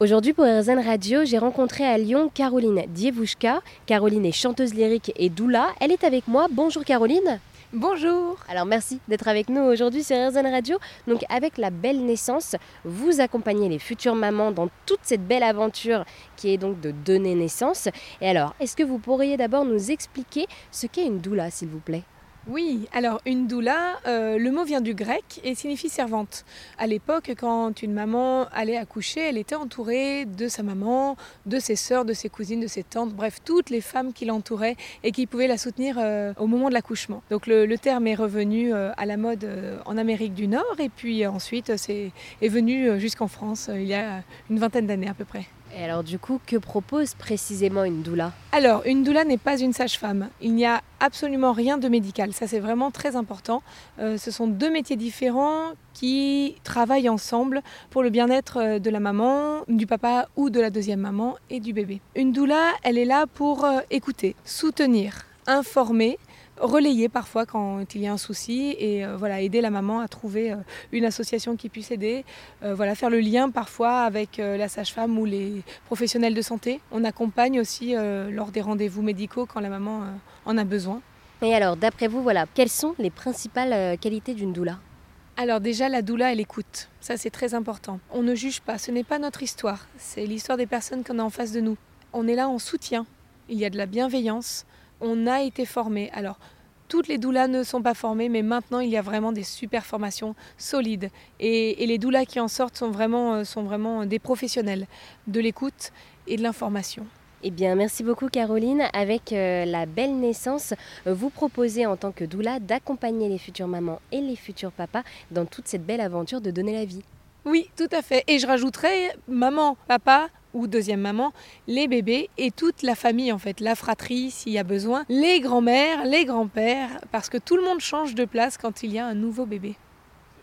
Aujourd'hui pour RZN Radio, j'ai rencontré à Lyon Caroline Dievouchka. Caroline est chanteuse lyrique et doula. Elle est avec moi. Bonjour Caroline. Bonjour. Alors merci d'être avec nous aujourd'hui sur RZN Radio. Donc avec la belle naissance, vous accompagnez les futures mamans dans toute cette belle aventure qui est donc de donner naissance. Et alors, est-ce que vous pourriez d'abord nous expliquer ce qu'est une doula s'il vous plaît? Oui, alors une doula, euh, le mot vient du grec et signifie servante. À l'époque, quand une maman allait accoucher, elle était entourée de sa maman, de ses sœurs, de ses cousines, de ses tantes, bref, toutes les femmes qui l'entouraient et qui pouvaient la soutenir euh, au moment de l'accouchement. Donc le, terme est revenu euh, à la mode en Amérique du Nord et puis ensuite c'est est venu jusqu'en France il y a une vingtaine d'années à peu près. Et alors du coup, que propose précisément une doula? Alors, une doula n'est pas une sage-femme. Il n'y a absolument rien de médical. Ça, c'est vraiment très important. Euh, ce sont deux métiers différents qui travaillent ensemble pour le bien-être euh, de la maman, du papa ou de la deuxième maman et du bébé. Une doula, elle est là pour euh, écouter, soutenir, informer, relayer parfois quand il y a un souci et euh, voilà aider la maman à trouver euh, une association qui puisse aider euh, voilà faire le lien parfois avec la sage-femme ou les professionnels de santé on accompagne aussi lors des rendez-vous médicaux quand la maman en a besoin et alors d'après vous voilà quelles sont les principales qualités d'une doula? Alors déjà, la doula, elle écoute. Ça, c'est très important. On ne juge pas. Ce n'est pas notre histoire. C'est l'histoire des personnes qu'on a en face de nous. On est là en soutien. Il y a de la bienveillance on a été formé. Alors, toutes les doulas ne sont pas formées, mais maintenant il y a vraiment des super formations solides. Et, les doulas qui en sortent sont vraiment, euh, sont vraiment des professionnels de l'écoute et de l'information. Eh bien, merci beaucoup Caroline. Avec euh, la belle naissance, vous proposez en tant que doula d'accompagner les futures mamans et les futurs papas dans toute cette belle aventure de donner la vie. Oui, tout à fait. Et je rajouterais maman, papa ou deuxième maman, les bébés et toute la famille en fait, la fratrie s'il y a besoin, les grands-mères, les grands-pères, parce que tout le monde change de place quand il y a un nouveau bébé.